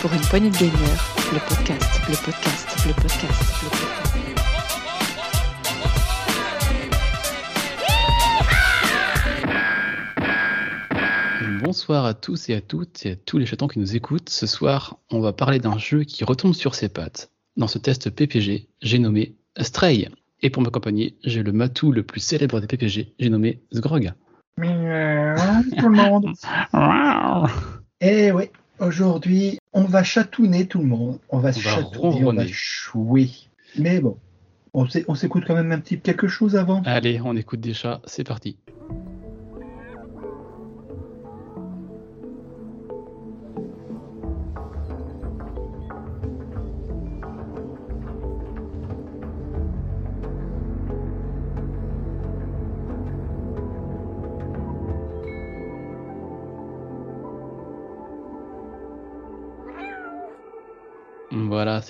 pour une poignée de gamers, le podcast, le podcast, le podcast, le podcast. Bonsoir à tous et à toutes et à tous les chatons qui nous écoutent. Ce soir, on va parler d'un jeu qui retombe sur ses pattes. Dans ce test PPG, j'ai nommé Stray. Et pour m'accompagner, j'ai le matou le plus célèbre des PPG, j'ai nommé Sgrog. Tout le monde. Eh oui, aujourd'hui, on va chatouner tout le monde. On va chatouner, on va chouer. Mais bon, on s'é- on s'écoute quand même un petit quelque chose avant. Allez, on écoute des chats, c'est parti.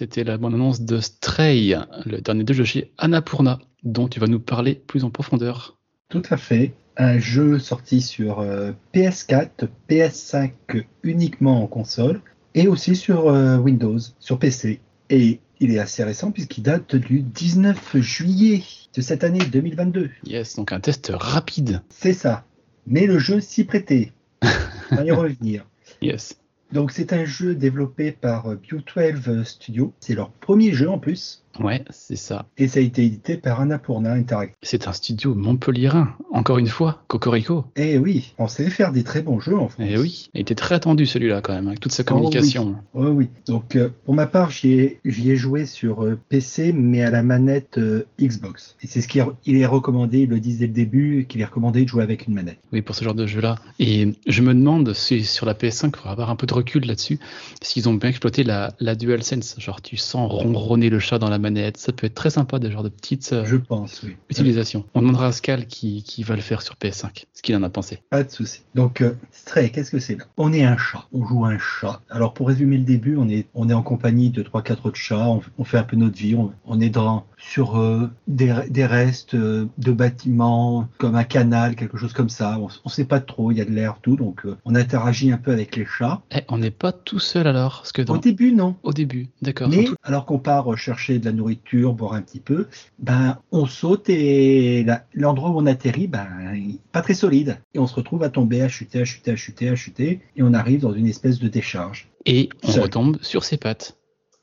C'était la bande-annonce de Stray, le dernier jeu chez Annapurna, dont tu vas nous parler plus en profondeur. Tout à fait. Un jeu sorti sur euh, PS4, PS5 uniquement en console et aussi sur euh, Windows, sur PC. Et il est assez récent puisqu'il date du 19 juillet de cette année 2022. Yes, donc un test rapide. C'est ça. Mais le jeu s'y prêtait. On va y revenir. Yes. Donc c'est un jeu développé par euh, View12 Studio. C'est leur premier jeu en plus. Ouais, c'est ça. Et ça a été édité par Annapurna Interactive. C'est un studio montpelliérain, encore une fois, Cocorico. Et oui, on sait faire des très bons jeux en France. Eh oui, il était très attendu celui-là quand même, avec toute sa communication. Oui, oui. Donc euh, pour ma part, j'y ai, joué sur euh, PC, mais à la manette euh, Xbox. Et c'est ce qu'il il est recommandé, ils le disent dès le début, qu'il est recommandé de jouer avec une manette. Oui, pour ce genre de jeu-là. Et je me demande si sur la PS5, il faudra avoir un peu de recul là-dessus, s'ils ont bien exploité la, la DualSense? Genre, tu sens ronronner le chat dans la manette. Ça peut être très sympa, des genres de petites euh, Je pense, oui. utilisations. On demandera à Scal qui, qui va le faire sur PS5, ce qu'il en a pensé. Pas de souci. Donc, euh, Stray, qu'est-ce que c'est là? On est un chat. On joue un chat. Alors, pour résumer le début, on est, on est en compagnie de trois, quatre autres chats. On, on fait un peu notre vie. On, on est dans, sur euh, des, des restes euh, de bâtiments, comme un canal, quelque chose comme ça. On, on sait pas trop. Il y a de l'air, tout. Donc, euh, on interagit un peu avec les chats. Eh, on n'est pas tout seul alors, parce que dans- Au début, non. au début, d'accord. Mais alors qu'on part chercher de la nourriture, boire un petit peu, ben on saute et la- l'endroit où on atterrit, ben pas très solide. Et on se retrouve à tomber, à chuter, à chuter, à chuter, à chuter, et on arrive dans une espèce de décharge. Et on Seul. retombe sur ses pattes.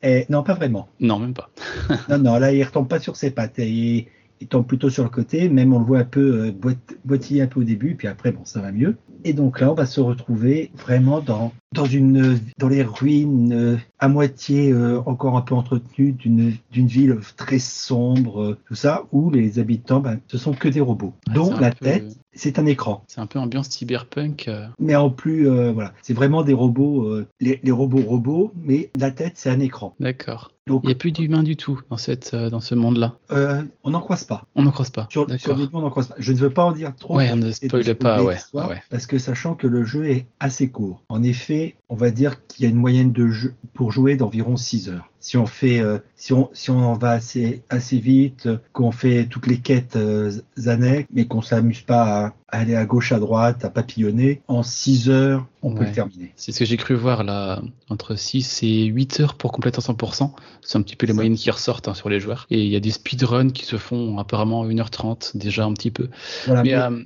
Et non, pas vraiment. Non, même pas. Non, non, là il retombe pas sur ses pattes. Et, il tombe plutôt sur le côté, même on le voit un peu euh, boitiller un peu au début, puis après bon ça va mieux. Et donc là on va se retrouver vraiment dans dans une dans les ruines euh, à moitié euh, encore un peu entretenues d'une ville très sombre, euh, tout ça, où les habitants ben, ce sont que des robots, Ouais, dont la peu- tête c'est un écran. C'est un peu ambiance cyberpunk. Mais en plus euh, voilà, c'est vraiment des robots, euh, les, les robots robots, mais la tête c'est un écran. D'accord. Donc Il n'y a plus d'humains du tout dans, cette, euh, dans ce monde-là. on n'en croise pas. On n'en croise pas. Sur, le début, on n'en croise pas. Je ne veux pas en dire trop. Ouais, ne spoile pas, ouais, ouais. Parce que sachant que le jeu est assez court. En effet, on va dire qu'il y a une moyenne de jeu pour jouer d'environ 6 heures. Si on fait, euh, si on, si on en va assez, assez vite, euh, qu'on fait toutes les quêtes euh, annexes, mais qu'on s'amuse pas à, aller à gauche, à droite, à papillonner, en 6 heures, on peut le terminer. C'est ce que j'ai cru voir là, entre 6 et 8 heures pour compléter à 100%. C'est un petit peu les moyennes qui ressortent hein, sur les joueurs. Et il y a des speedruns qui se font apparemment 1h30 déjà un petit peu. Voilà, Mais mais- euh,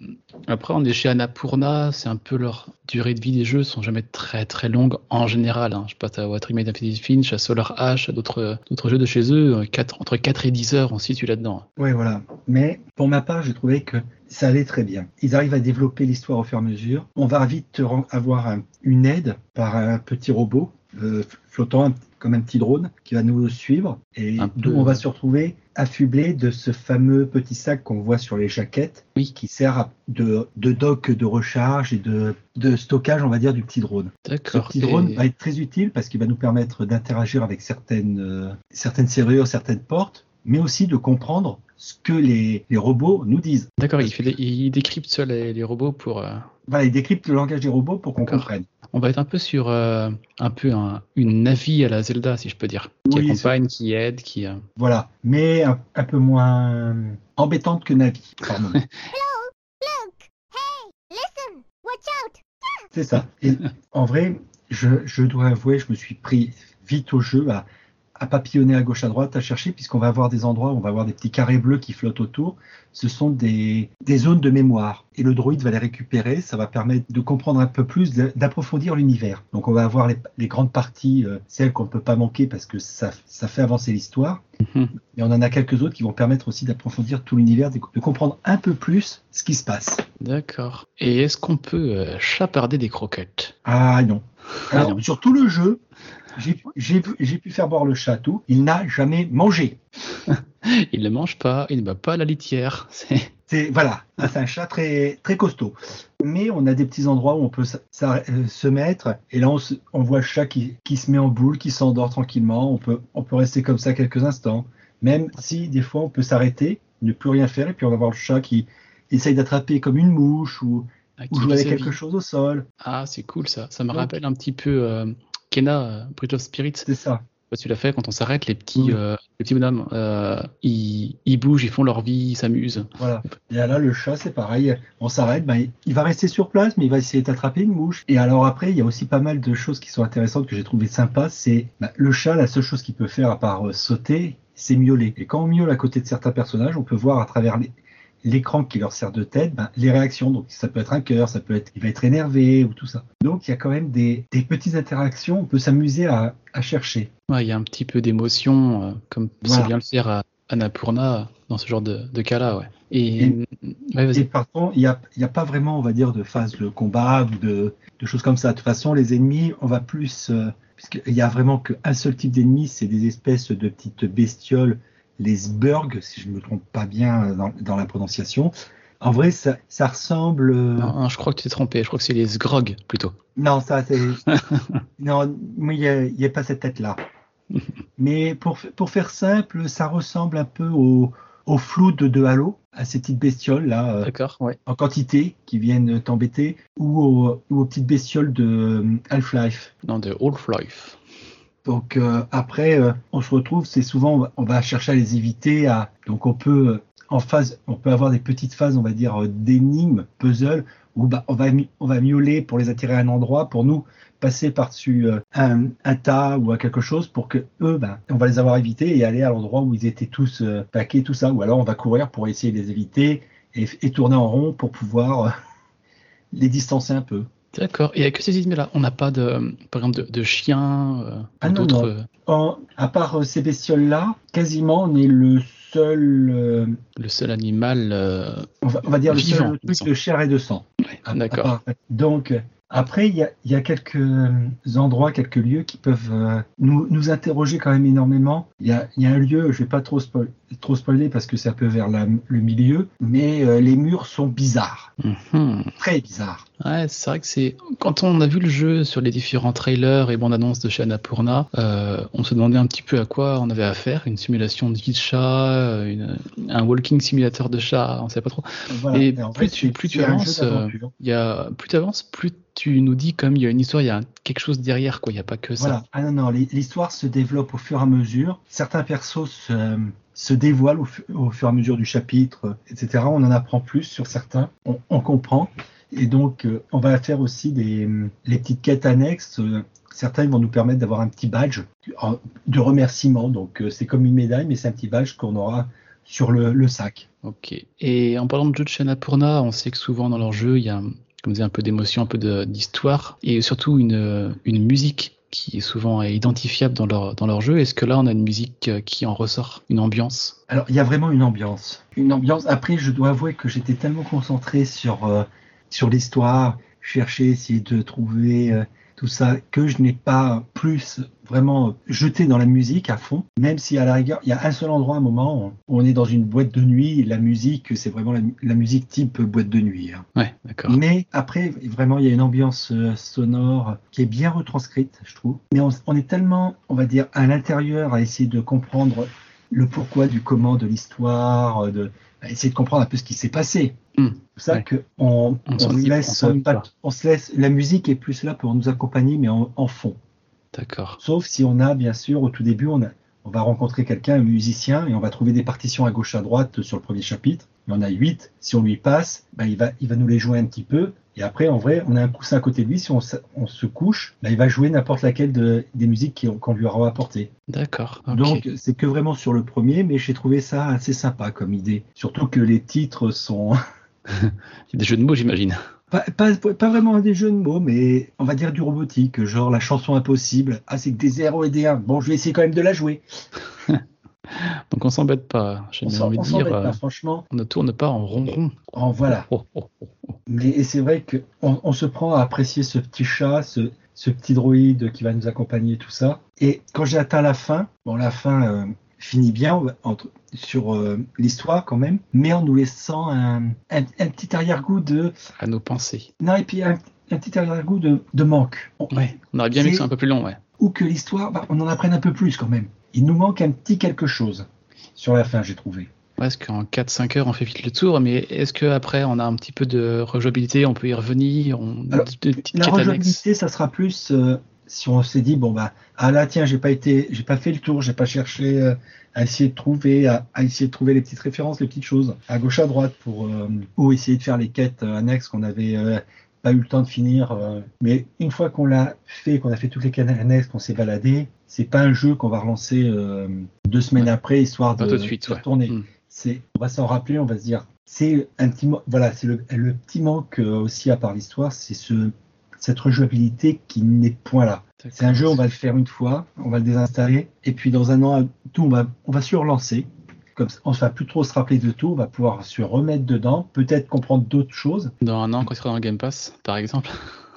après, on est chez Annapurna, c'est un peu leur durée de vie des jeux sont jamais très très longues en général. Hein. Je passe à What Remains of Finch, à Solar Ash, à d'autres jeux de chez eux. euh, quatre- entre 4 et 10 heures, on se situe là-dedans. Oui, voilà. Mais pour ma part, j'ai trouvé que ça allait très bien. Ils arrivent à développer l'histoire au fur et à mesure. On va vite avoir un- une aide par un petit robot euh, flottant un- comme un petit drone qui va nous suivre et d'où on va se retrouver affublé de ce fameux petit sac qu'on voit sur les jaquettes Oui. qui sert de, de dock de recharge et de, de stockage, on va dire, du petit drone. Ce petit Et- drone va être très utile parce qu'il va nous permettre d'interagir avec certaines, euh, certaines serrures, certaines portes, mais aussi de comprendre ce que les, les robots nous disent. D'accord, il, fait des- il décrypte les, les robots pour. euh, Voilà, il décrypte le langage des robots pour qu'on comprenne. On va être un peu sur euh, un peu un- une Navi à la Zelda, si je peux dire, qui Oui, accompagne, qui aide, qui. euh, Voilà, mais un, un peu moins embêtante que Navi. par moment. Look! Hey! Listen! Watch out! C'est ça. Et en vrai, je, je dois avouer, je me suis pris vite au jeu à, à papillonner à gauche à droite, à chercher, puisqu'on va avoir des endroits où on va avoir des petits carrés bleus qui flottent autour. Ce sont des, des zones de mémoire. Et le droïde va les récupérer. Ça va permettre de comprendre un peu plus, d'approfondir l'univers. Donc on va avoir les, les grandes parties, euh, celles qu'on ne peut pas manquer parce que ça, ça fait avancer l'histoire. Mhm. Et on en a quelques autres qui vont permettre aussi d'approfondir tout l'univers, de, de comprendre un peu plus ce qui se passe. D'accord. Et est-ce qu'on peut euh, chaparder des croquettes? Ah non. Ah Alors, non. sur tout le jeu, j'ai pu- faire boire le chat tout. Il n'a jamais mangé. Il ne mange pas, il ne bat pas la litière. C'est voilà, c'est un chat très très costaud. Mais on a des petits endroits où on peut se mettre et là on, se- on voit le chat qui, qui se met en boule, qui s'endort tranquillement. On peut on peut rester comme ça quelques instants. Même si des fois on peut s'arrêter, ne plus rien faire et puis on va voir le chat qui essaye d'attraper comme une mouche ou, ah, ou jouer avec quelque chose au sol. Ah, c'est cool ça. Ça me Donc- rappelle un petit peu euh, Kena, euh, Bridge of Spirits. C'est ça. Bah, tu l'as fait quand on s'arrête, les petits, Oui. euh, les petits bonhommes, euh, ils, ils bougent, ils font leur vie, ils s'amusent. Voilà. Et là, le chat, c'est pareil. On s'arrête, ben, il va rester sur place, mais il va essayer d'attraper une mouche. Et alors après, il y a aussi pas mal de choses qui sont intéressantes que j'ai trouvé sympas. C'est ben, le chat, la seule chose qu'il peut faire à part euh, sauter, c'est miauler. Et quand on miaule à côté de certains personnages, on peut voir à travers les- l'écran qui leur sert de tête, ben, les réactions. Donc ça peut être un cœur, ça peut être, il va être énervé ou tout ça. Donc il y a quand même des, des petites interactions. On peut s'amuser à, à chercher. Ouais, il y a un petit peu d'émotion, euh, comme Voilà. c'est bien le faire à Annapurna dans ce genre de, de cas-là. Ouais. Et, Et- ouais, vas-y. Et par contre, il n'y a, a pas vraiment, on va dire, de phase de combat ou de, de choses comme ça. De toute façon, les ennemis, on va plus. Euh, puisqu'il y a vraiment qu'un seul type d'ennemis, c'est des espèces de petites bestioles, les Sburg, si je ne me trompe pas bien euh, dans, dans la prononciation. En vrai, ça, ça ressemble. euh, Non, non, je crois que tu t'es trompé. Je crois que c'est les Sgrog plutôt. non, ça, c'est. non, mais il n'y a, pas cette tête-là. Mais pour, pour faire simple, ça ressemble un peu au, au flou de, de Halo, à ces petites bestioles-là. euh, D'accord, ouais. en quantité qui viennent t'embêter ou, aux- ou aux petites bestioles de euh, Half-Life. Non, de Half-Life. Donc euh, après, euh, on se retrouve, c'est souvent, on va, chercher à les éviter. À, donc on peut euh, en phase, on peut avoir des petites phases, on va dire, d'énigmes, puzzle, où bah, on, va, on va miauler pour les attirer à un endroit, pour nous passer par-dessus un, un tas ou à quelque chose pour que eux, bah, on va les avoir évités et aller à l'endroit où ils étaient tous paqués, tout ça. Ou alors on va courir pour essayer de les éviter et, tourner en rond pour pouvoir les distancer un peu. D'accord. Et avec ces ennemis-là, on n'a pas de, par exemple, de, de chiens euh, Ah ou d'autres. euh, à part euh, ces bestioles-là, quasiment on est le seul, euh, le seul animal. on, va, on va dire le Vivant, seul me truc de chair et de sang. D'accord. Donc, après, il y a, il y a quelques endroits, quelques lieux qui peuvent nous, nous interroger quand même énormément. Il y a, il y a un lieu, je vais pas trop, spoil- trop spoiler parce que c'est un peu vers la- le milieu, mais les murs sont bizarres, mhm. très bizarres. Ouais, c'est vrai que c'est. Quand on a vu le jeu sur les différents trailers et bandes annonces de chez Annapurna, euh, on se demandait un petit peu à quoi on avait affaire. Une simulation de vie de chat, une- un walking simulator de chat, on sait pas trop. Voilà. Et en plus fait, tu- plus avances, euh. Il y a, plus tu avances, plus tu nous dis comme il y a une histoire, il y a quelque chose derrière, quoi. Il n'y a pas que ça. Voilà. Ah non, non, l'histoire se développe au fur et à mesure. Certains persos se, se dévoilent au, fu- au fur et à mesure du chapitre, etc. On en apprend plus sur certains, on, on comprend. Et donc, euh, on va faire aussi des les petites quêtes annexes. euh, certains vont nous permettre d'avoir un petit badge en- de remerciement. Donc, euh, c'est comme une médaille, mais c'est un petit badge qu'on aura sur le, le sac. Ok. Et en parlant de jeux de chez Annapurna, on sait que souvent dans leurs jeux, il y a, comme disait, un peu d'émotion, un peu d'histoire, et surtout une, une musique qui est souvent identifiable dans leur, dans leur jeu. Est-ce que là, on a une musique euh, qui en ressort, une ambiance? Alors, il y a vraiment une ambiance. Une ambiance. Après, je dois avouer que j'étais tellement concentré sur, euh, sur l'histoire, chercher, essayer de trouver euh, tout ça, que je n'ai pas plus vraiment jeté dans la musique à fond. Même si à la rigueur, il y a un seul endroit, un moment, où on est dans une boîte de nuit, et la musique, c'est vraiment la, la musique type boîte de nuit. hein. Ouais, d'accord. Mais après, vraiment, il y a une ambiance euh, sonore qui est bien retranscrite, je trouve. Mais on, on est tellement, on va dire, à l'intérieur à essayer de comprendre le pourquoi du comment de l'histoire, euh, de à essayer de comprendre un peu ce qui s'est passé. Hmm, C'est ça ouais. que on, On se on laisse s'en occupe pas- pas. on se laisse, la musique est plus là pour nous accompagner, mais en, en fond. D'accord. Sauf si on a, bien sûr, au tout début, on, a, on va rencontrer quelqu'un, un musicien, et on va trouver des partitions à gauche, à droite sur le premier chapitre. Il y en a 8. Si on lui passe, ben, il, va, il va nous les jouer un petit peu. Et après, en vrai, on a un coussin à côté de lui. Si on, se- on se couche, ben, il va jouer n'importe laquelle de, des musiques qu'on lui aura apportées. D'accord. Donc, c'est que vraiment sur le premier, mais j'ai trouvé ça assez sympa comme idée. Surtout que les titres sont des jeux de mots, j'imagine. pas, pas, pas vraiment des jeux de mots, mais on va dire du robotique, genre la chanson impossible. Ah, c'est que des 0 et des 1. Bon, je vais essayer quand même de la jouer. Donc on s'embête pas. J'ai envie de s'embête dire, pas, euh, franchement. on ne tourne pas en rond-rond. En voilà. Oh, oh, oh, oh. Mais et c'est vrai que on, se prend à apprécier ce petit chat, ce, ce petit droïde qui va nous accompagner, tout ça. Et quand j'ai atteint la fin, bon, la fin euh, finit bien entre, sur euh, l'histoire quand même, mais en nous laissant un, un, un petit arrière-goût de. À nos pensées. Non, et puis un, un petit arrière-goût de, de manque. On- Ouais. On aurait bien aimé que C'est- un peu plus long, ouais. ou que l'histoire, bah, on en apprenne un peu plus quand même. Il nous manque un petit quelque chose sur la fin, j'ai trouvé. Est-ce qu'en 4-5 heures, on fait vite le tour, mais est-ce qu'après, on a un petit peu de rejouabilité, on peut y revenir, on... Alors, La rejouabilité, ça sera plus euh, si on s'est dit bon bah ah là tiens j'ai pas été j'ai pas fait le tour j'ai pas cherché euh, à essayer de trouver à, à essayer de trouver les petites références les petites choses à gauche à droite pour euh, ou essayer de faire les quêtes annexes qu'on avait pas eu le temps de finir mais une fois qu'on l'a fait qu'on a fait toutes les quêtes annexes qu'on s'est baladé c'est pas un jeu qu'on va relancer euh, deux semaines Ouais. après histoire de, de suite, de ouais. retourner Mm. c'est on va s'en rappeler on va se dire c'est un petit voilà c'est le, le petit manque euh, aussi à part l'histoire c'est ce cette rejouabilité qui n'est point là c'est un jeu on va le faire une fois on va le désinstaller et puis dans un an tout on va on va se relancer comme ça, on ne va plus trop se rappeler de tout on va pouvoir se remettre dedans peut-être comprendre d'autres choses Dans un an, quand il sera dans le Game Pass, par exemple.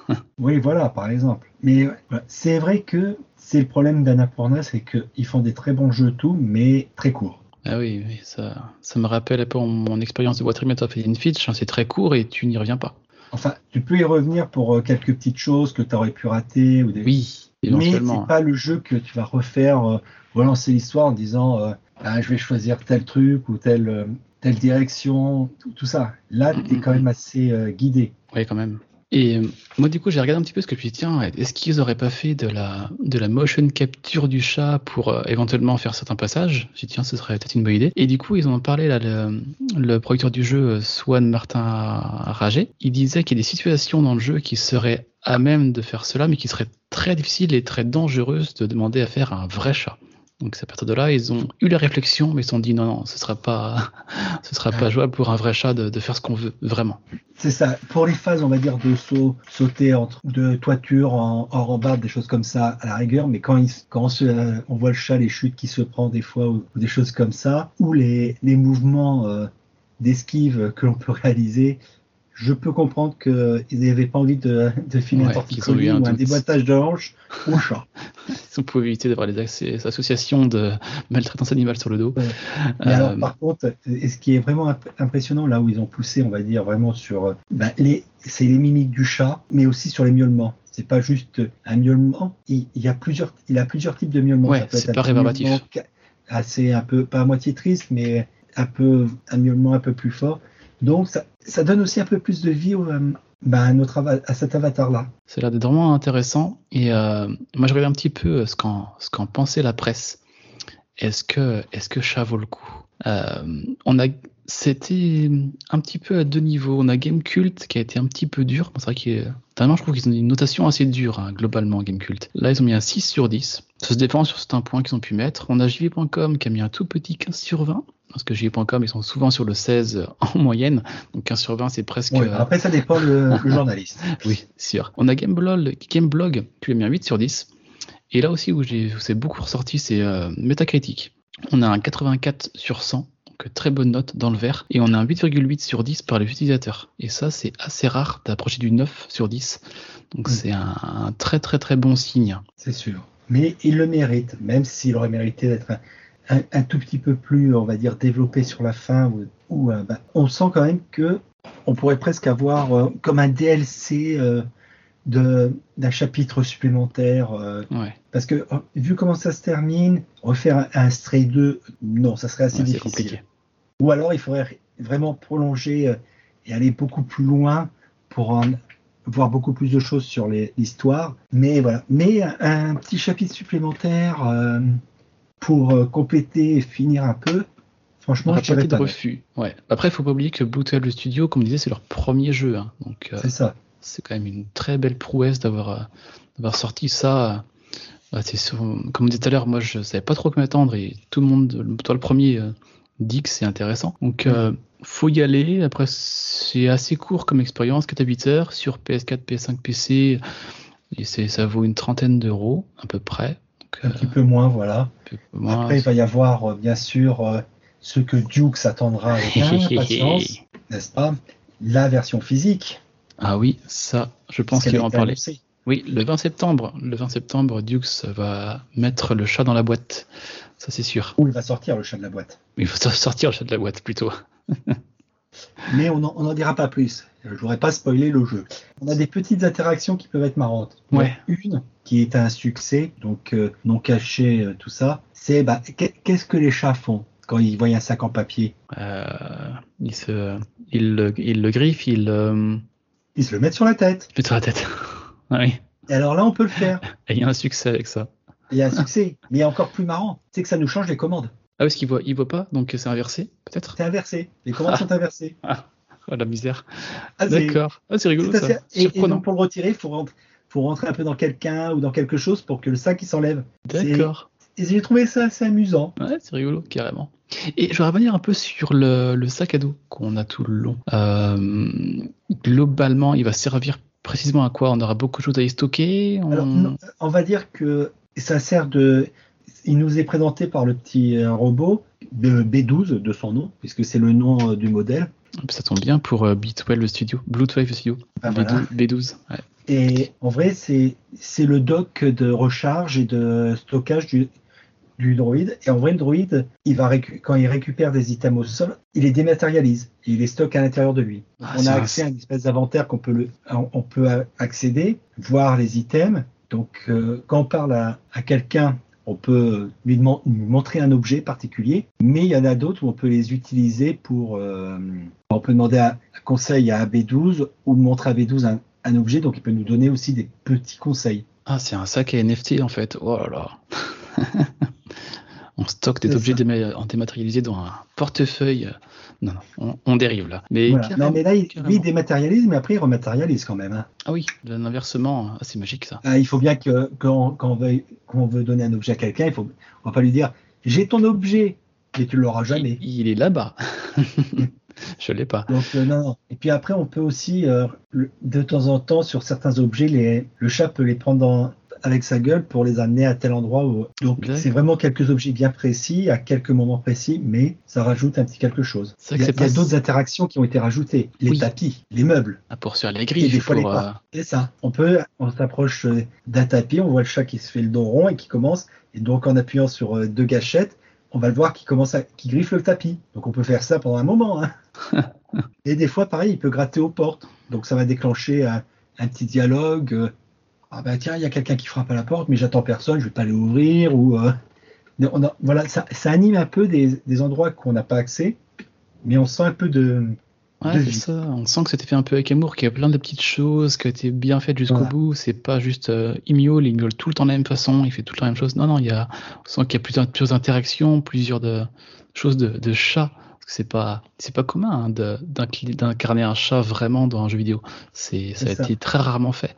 oui voilà par exemple mais c'est vrai que c'est le problème d'Annapurna c'est qu'ils font des très bons jeux tout mais très courts Ah oui, oui, ça, ça me rappelle un peu mon expérience de Remains of Finch. hein, C'est très court et tu n'y reviens pas. enfin tu peux y revenir pour euh, quelques petites choses que tu aurais pu rater ou des Oui, Mais c'est pas le jeu que tu vas refaire, euh, relancer l'histoire en disant euh, Ah, je vais choisir tel truc ou telle, euh, telle direction, tout, tout ça. Là, tu es quand même assez euh, guidé. Oui, quand même. Et euh, moi, du coup, j'ai regardé un petit peu ce que je me tiens, est-ce qu'ils auraient pas fait de la, de la motion capture du chat pour euh, éventuellement faire certains passages? J'ai dit, tiens, ce serait peut-être une bonne idée. Et du coup, ils en ont parlé, là, le, le producteur du jeu, euh, Swan Martin Raget. Il disait qu'il y a des situations dans le jeu qui seraient à même de faire cela, mais qui seraient très difficiles et très dangereuses de demander à faire un vrai chat. Donc, à partir de là, ils ont eu la réflexion, mais ils se sont dit, non, non, ce sera pas, ce sera pas jouable pour un vrai chat de, de faire ce qu'on veut, vraiment. C'est ça. Pour les phases, on va dire, de saut, sauter entre de toiture en, en rambarde, des choses comme ça, à la rigueur, mais quand, quand euh, on voit le chat, les chutes qui se prend des fois, ou, ou des choses comme ça, ou les, les mouvements euh, d'esquive que l'on peut réaliser, je peux comprendre qu'ils n'avaient pas envie de, de filer un Ouais, ont torticolis un ou un doute. déboîtage de hanche au chat. Si on pouvait éviter d'avoir les associations de maltraitance animale sur le dos. Ouais. Mais Euh, alors, par contre, et ce qui est vraiment imp- impressionnant, là où ils ont poussé, on va dire, vraiment sur. ben, les, c'est les mimiques du chat, mais aussi sur les miaulements. C'est pas juste un miaulement. Il, il y a plusieurs, il a plusieurs types de miaulements. Ouais, c'est un pas rébarbatif. Assez un peu, pas à moitié triste, mais un peu, un miaulement un peu plus fort. Donc, ça, donne aussi un peu plus de vie euh, ben, à, notre à cet avatar-là. L'air d'être vraiment intéressant. Et euh, moi, je regardais un petit peu euh, ce qu'en pensait la presse. Est-ce que est-ce que chat vaut le coup? On a c'était un petit peu à deux niveaux. On a Game Cult qui a été un petit peu dur. C'est vrai que je trouve qu'ils ont une notation assez dure hein, globalement Game Cult. Là, ils ont mis un 6 sur 10. Ça se dépend sur certains points qu'ils ont pu mettre. On a JV.com qui a mis un tout petit 15 sur 20. Parce que JV.com, ils sont souvent sur le 16 en moyenne. Donc 15 sur 20, c'est presque. Ouais, après, ça dépend le, le journaliste. Oui, sûr. On a Gameblog, Gameblog qui lui a mis un 8 sur 10. Et là aussi où, où c'est beaucoup ressorti, c'est euh, Metacritic. On a un 84 sur 100, donc très bonne note dans le vert. Et on a un 8,8 sur 10 par les utilisateurs. Et ça, c'est assez rare d'approcher du 9 sur 10. Donc Mm. c'est un, un très très très bon signe. C'est sûr. Mais il le mérite, même s'il aurait mérité d'être un, un- un tout petit peu plus, on va dire, développé sur la fin. Ou, ou, euh, bah, on sent quand même que on pourrait presque avoir euh, comme un DLC euh, d'un chapitre supplémentaire. euh, Ouais, parce que euh, vu comment ça se termine, refaire un, un Stray 2, non, ça serait assez ouais, difficile. compliqué. Ou alors il faudrait vraiment prolonger euh, et aller beaucoup plus loin pour en voir beaucoup plus de choses sur l'histoire. Mais voilà. Mais un, un petit chapitre supplémentaire euh, pour compléter et finir un peu, Franchement, je pas de refus. Ouais. Après, il faut pas oublier que Blue 12 Studio, comme on disait, c'est leur premier jeu. hein. Donc, euh, C'est ça. C'est quand même une très belle prouesse d'avoir euh, sorti ça. Euh, c'est sur- comme on disait tout à l'heure, moi je savais pas trop quoi m'attendre et tout le monde, toi le premier, euh, dit que c'est intéressant. Donc euh, faut y aller. Après c'est assez court comme expérience, 4 heures sur PS4, PS5, PC. Et ça vaut une trentaine d'euros à peu près. Donc, Un euh, petit peu moins, voilà. un peu moins. Après, il va y avoir, euh, bien sûr, euh, ce que Duke s'attendra avec impatience, n'est-ce pas? La version physique. Ah oui, ça, je pense qu'il va en parler. Oui, le 20 septembre. Le 20 septembre, Dukes va mettre le chat dans la boîte. Ça, c'est sûr. Où il va sortir le chat de la boîte. Il faut sortir le chat de la boîte plutôt. Mais on n'en dira pas plus. Je voudrais pas spoiler le jeu. On a des petites interactions qui peuvent être marrantes. Ouais. Une qui est un succès, donc euh, non caché, euh, tout ça, c'est bah, qu'est- qu'est-ce que les chats font quand ils voient un sac en papier? Euh, il, se, il, le- il le griffe, il euh, Ils se le mettent sur la tête. met sur la tête. ah oui. Et alors là, on peut le faire. Et il y a un succès avec ça. Il y a un succès. Mais encore plus marrant, c'est que ça nous change les commandes. Ah, parce qu'il voit, il voit pas, donc c'est inversé, peut-être? C'est inversé. Les commandes sont inversées. Oh, la misère. Ah, D'accord. Ah, c'est rigolo ça. Et, donc, pour le retirer, il faut rentrer, faut rentrer un peu dans quelqu'un ou dans quelque chose pour que le sac il s'enlève. D'accord. J'ai trouvé ça assez amusant. Ouais, c'est rigolo, carrément. Et je vais revenir un peu sur le, le sac à dos qu'on a tout le long. Euh, globalement, il va servir précisément à quoi? On aura beaucoup de choses à y stocker? On- Alors, non, on va dire que ça sert de. Il nous est présenté par le petit euh, robot de B12 de son nom, puisque c'est le nom euh, du modèle. Ça tombe bien pour euh, B12 le studio, Blue12 le studio, Ah, B12. voilà. B12, ouais. Et en vrai, c'est c'est le dock de recharge et de stockage du, du droïde. Et en vrai, le droïde, il va récu- quand il récupère des items au sol, il les dématérialise. Et il les stocke à l'intérieur de lui. Ah, on a accès à une espèce d'inventaire qu'on peut, le, on peut a- accéder, voir les items. Donc, euh, quand on parle à, à quelqu'un, on peut lui, montrer un objet particulier, mais il y en a d'autres où on peut les utiliser pour. euh, on peut demander un un conseil à AB12 ou montrer à AB12 un, un objet, donc il peut nous donner aussi des petits conseils. Ah, c'est un sac à NFT en fait. Oh là là. on stocke des objets déma- en dématérialisé dans un portefeuille. Non, non, on, on dérive là. Mais, Voilà. carrément, Non, mais là, il, lui, il dématérialise, mais après, il rematérialise quand même. hein. Ah oui, un inversement, ah, c'est magique ça. Ah, il faut bien que quand, quand on, veut, quand on veut donner un objet à quelqu'un, il faut, on va pas lui dire j'ai ton objet, mais tu l'auras jamais. Il, il est là-bas. Je l'ai pas. Donc euh, non, non. Et puis après, on peut aussi euh, le- de temps en temps sur certains objets, les, le chat peut les prendre dans- avec sa gueule pour les amener à tel endroit. Où, donc c'est vraiment quelques objets bien précis à quelques moments précis, mais ça rajoute un petit quelque chose. Il y a, d'autres interactions qui ont été rajoutées, les Oui. tapis, les meubles. Ah, pour sur les Et des fois, pour, les euh, pas. C'est ça. On peut, on s'approche euh, d'un tapis, on voit le chat qui se fait le dos rond et qui commence. Et donc, en appuyant sur euh, deux gâchettes, on va le voir qui commence à, qui griffe le tapis. Donc, on peut faire ça pendant un moment. hein. et des fois, pareil, il peut gratter aux portes. Donc, ça va déclencher un, un petit dialogue. Ah ben tiens, il y a quelqu'un qui frappe à la porte, mais j'attends personne, je vais pas aller ouvrir. Ou euh, on a- voilà, ça, ça anime un peu des, des endroits qu'on n'a pas accès, mais on sent un peu de. Ouais, de c'est vie. ça. On sent que c'était fait un peu avec amour, qu'il y a plein de petites choses qui ont été bien faites jusqu'au Voilà. bout. C'est pas juste euh, il miaule, il miaule tout le temps de la même façon, il fait tout le temps la même chose. Non, non, il y a, on sent qu'il y a plusieurs, plusieurs interactions, plusieurs de, choses de, de chat. Parce que c'est pas, c'est pas commun hein, d'incarner un chat vraiment dans un jeu vidéo. C'est, ça a ça. été très rarement fait.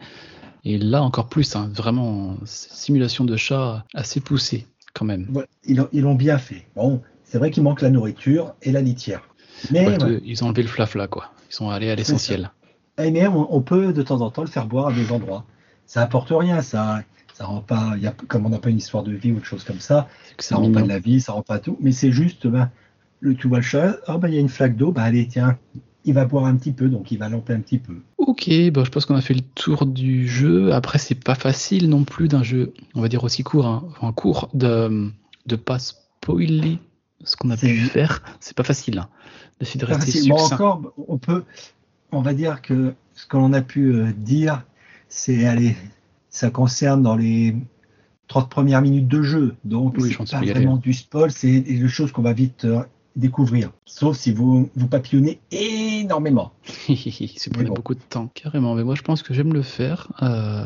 Et là encore plus, hein, vraiment simulation de chat assez poussée quand même. Ils l'ont- ils l'ont bien fait. Bon, c'est vrai qu'il manque la nourriture et la litière. Mais, Ouais. Ils ont enlevé le flafla quoi. Ils sont allés à l'essentiel. Eh, mais on, on peut de temps en temps le faire boire à des endroits. Ça apporte rien, ça, ça rend pas, il y a, comme on n'a pas une histoire de vie ou de choses comme ça, ça rend pas de la vie, ça rend pas tout. Mais c'est juste, ben, le, tu vois le chat, oh, ben, il y a une flaque d'eau, ben, allez, tiens, il va boire un petit peu, donc il va lamper un petit peu. Ok, bah, je pense qu'on a fait le tour du jeu. Après, c'est pas facile non plus d'un jeu, on va dire aussi court, hein, enfin court, de de pas spoiler ce qu'on a pu faire. C'est pas facile. Hein, de rester. Bon, encore, on peut, on va dire que ce que l'on a pu euh, dire, c'est, allez, ça concerne dans les 30 premières minutes de jeu. Donc, Oui, c'est pas vraiment du spoil, c'est des choses qu'on va vite euh, découvrir. Sauf si vous, vous papillonnez énormément. c'est prenait bon. beaucoup de temps, carrément. Mais moi, je pense que j'aime le faire euh,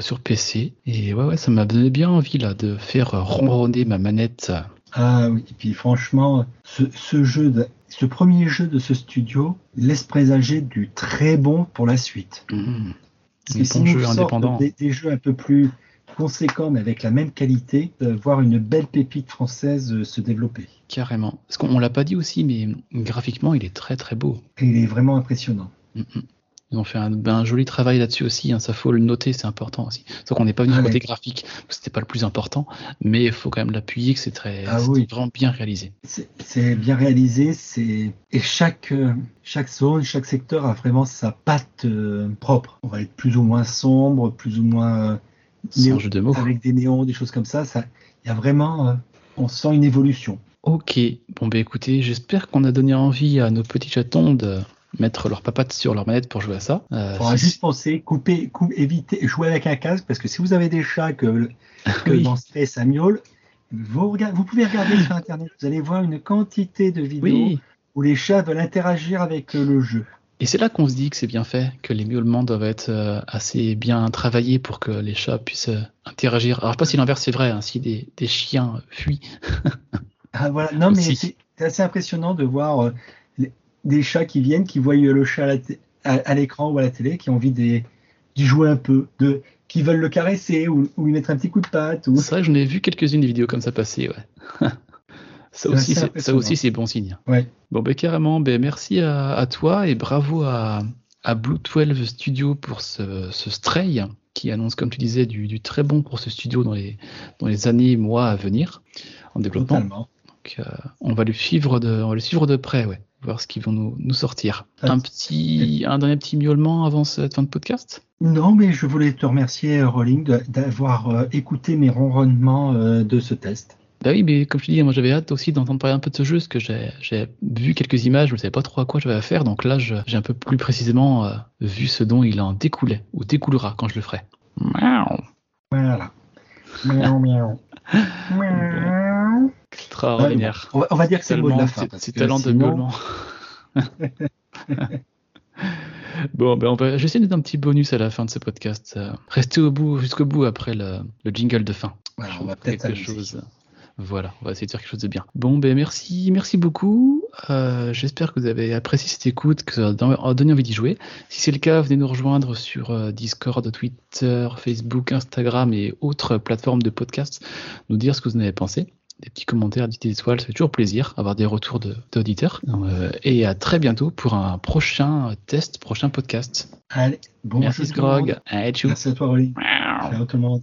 sur PC. Et ouais, ouais, ça m'a donné bien envie là de faire ronronner ma manette Ah oui, et puis franchement, ce, ce jeu, de- ce premier jeu de ce studio laisse présager du très bon pour la suite. Mmh. Parce Un que si bon nous jeu indépendant. Des, des jeux un peu plus conséquents mais avec la même qualité, euh, voir une belle pépite française euh, se développer. Carrément. Parce qu'on on l'a pas dit aussi, mais graphiquement, il est très très beau. Et il est vraiment impressionnant. Mm, mm. Ils ont fait un, ben, un joli travail là-dessus aussi, hein, ça faut le noter, c'est important aussi. Sauf qu'on n'est pas venu Ah côté ouais. graphique, c'était pas le plus important, mais il faut quand même l'appuyer que c'est très Ah oui. vraiment bien réalisé. C'est bien réalisé, c'est et chaque euh, chaque zone, chaque secteur a vraiment sa patte euh, propre. On va être plus ou moins sombre, plus ou moins de mots. avec des néons, des choses comme ça. Ça, il y a vraiment, euh, on sent une évolution. Ok, bon bah écoutez, j'espère qu'on a donné envie à nos petits chatons de mettre leur papate sur leur manette pour jouer à ça. Euh, faudra juste penser, couper, cou- éviter, jouer avec un casque parce que si vous avez des chats que, que Oui. dans Stray ça miaule, vous, pouvez regarder sur internet. Vous allez voir une quantité de vidéos oui, où les chats veulent interagir avec le jeu. Et c'est là qu'on se dit que c'est bien fait, que les miaulements doivent être euh, assez bien travaillés pour que les chats puissent euh, interagir. Alors pas si l'inverse c'est vrai, hein, si des, des chiens fuient. Ah, voilà. Non, mais c'est assez impressionnant de voir euh, des chats qui viennent, qui voient le chat à l'écran ou à la télé, qui ont envie d'y jouer un peu, de, qui veulent le caresser ou, ou lui mettre un petit coup de patte. Ou... C'est vrai que j'en ai vu quelques-unes des vidéos comme ça passer, ouais. ça, aussi, ça aussi, c'est bon signe. Ouais. Bon, ben carrément, ben, merci à, à toi et bravo à, à Blue 12 Studio pour ce, ce Stray qui annonce, comme tu disais, du, du très bon pour ce studio dans les, dans les années et mois à venir en développement. Totalement. Donc, euh, on va le suivre de, on va le suivre de près, ouais, voir ce qu'ils vont nous, nous sortir. Ah, Un petit, un dernier petit miaulement avant cette fin de podcast? Non, mais je voulais te remercier, euh, Rolling, d'avoir euh, écouté mes ronronnements euh, de ce test. Bah oui, mais comme je te dis, moi j'avais hâte aussi d'entendre parler un peu de ce jeu, parce que j'ai vu quelques images, je ne savais pas trop à quoi j'avais à faire, donc là j'ai un peu plus précisément euh, vu ce dont il en découlait, ou découlera quand je le ferai. Miaou. Voilà. Miaou, miaou. Miaou. Extraordinaire. On va, on va dire que c'est le mot de la fin. c'est- talent de sinon- miaulement. bon, ben on va, j'essaie de mettre un petit bonus à la fin de ce podcast. euh, Restez au bout, jusqu'au bout après le, le jingle de fin. Voilà, on va peut-être quelque chose. Voilà, on va essayer de faire quelque chose de bien. Bon, ben merci, merci beaucoup. Euh, J'espère que vous avez apprécié cette écoute, que ça a donné envie d'y jouer. Si c'est le cas, venez nous rejoindre sur euh, Discord, Twitter, Facebook, Instagram et autres plateformes de podcast. Nous dire ce que vous en avez pensé. Des petits commentaires, des petites étoiles, ça fait toujours plaisir avoir des retours de- d'auditeurs. Euh, et à très bientôt pour un prochain test, prochain podcast. Allez, bon merci. Allez, tchou. Merci à toi. Ciao tout le monde.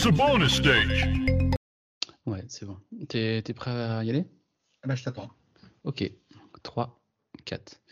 Welcome to bonus stage. Ouais, c'est bon. T'es t'es prêt à y aller? Ah bah, je t'attends. Ok, 3, 4.